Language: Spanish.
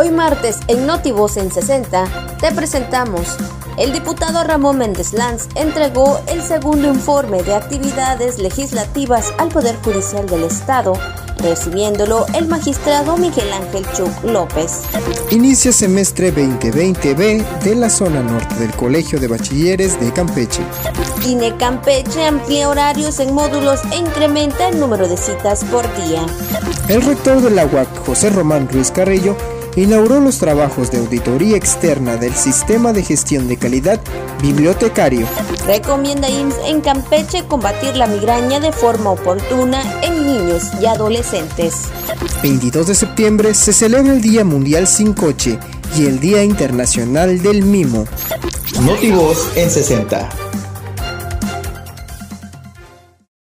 Hoy martes en Notivoz en 60 te presentamos. El diputado Ramón Méndez Lanz entregó el segundo informe de actividades legislativas al Poder Judicial del Estado recibiéndolo el magistrado Miguel Ángel Chuc López. Inicia semestre 2020B de la zona norte del Colegio de Bachilleres de Campeche. INE Campeche amplía horarios en módulos e incrementa el número de citas por día. El rector de la UAC, José Román Ruiz Carrillo, inauguró los trabajos de auditoría externa del Sistema de Gestión de Calidad Bibliotecario. Recomienda IMSS en Campeche combatir la migraña de forma oportuna en niños y adolescentes. 22 de septiembre se celebra el Día Mundial Sin Coche y el Día Internacional del Mimo. Notivoz en 60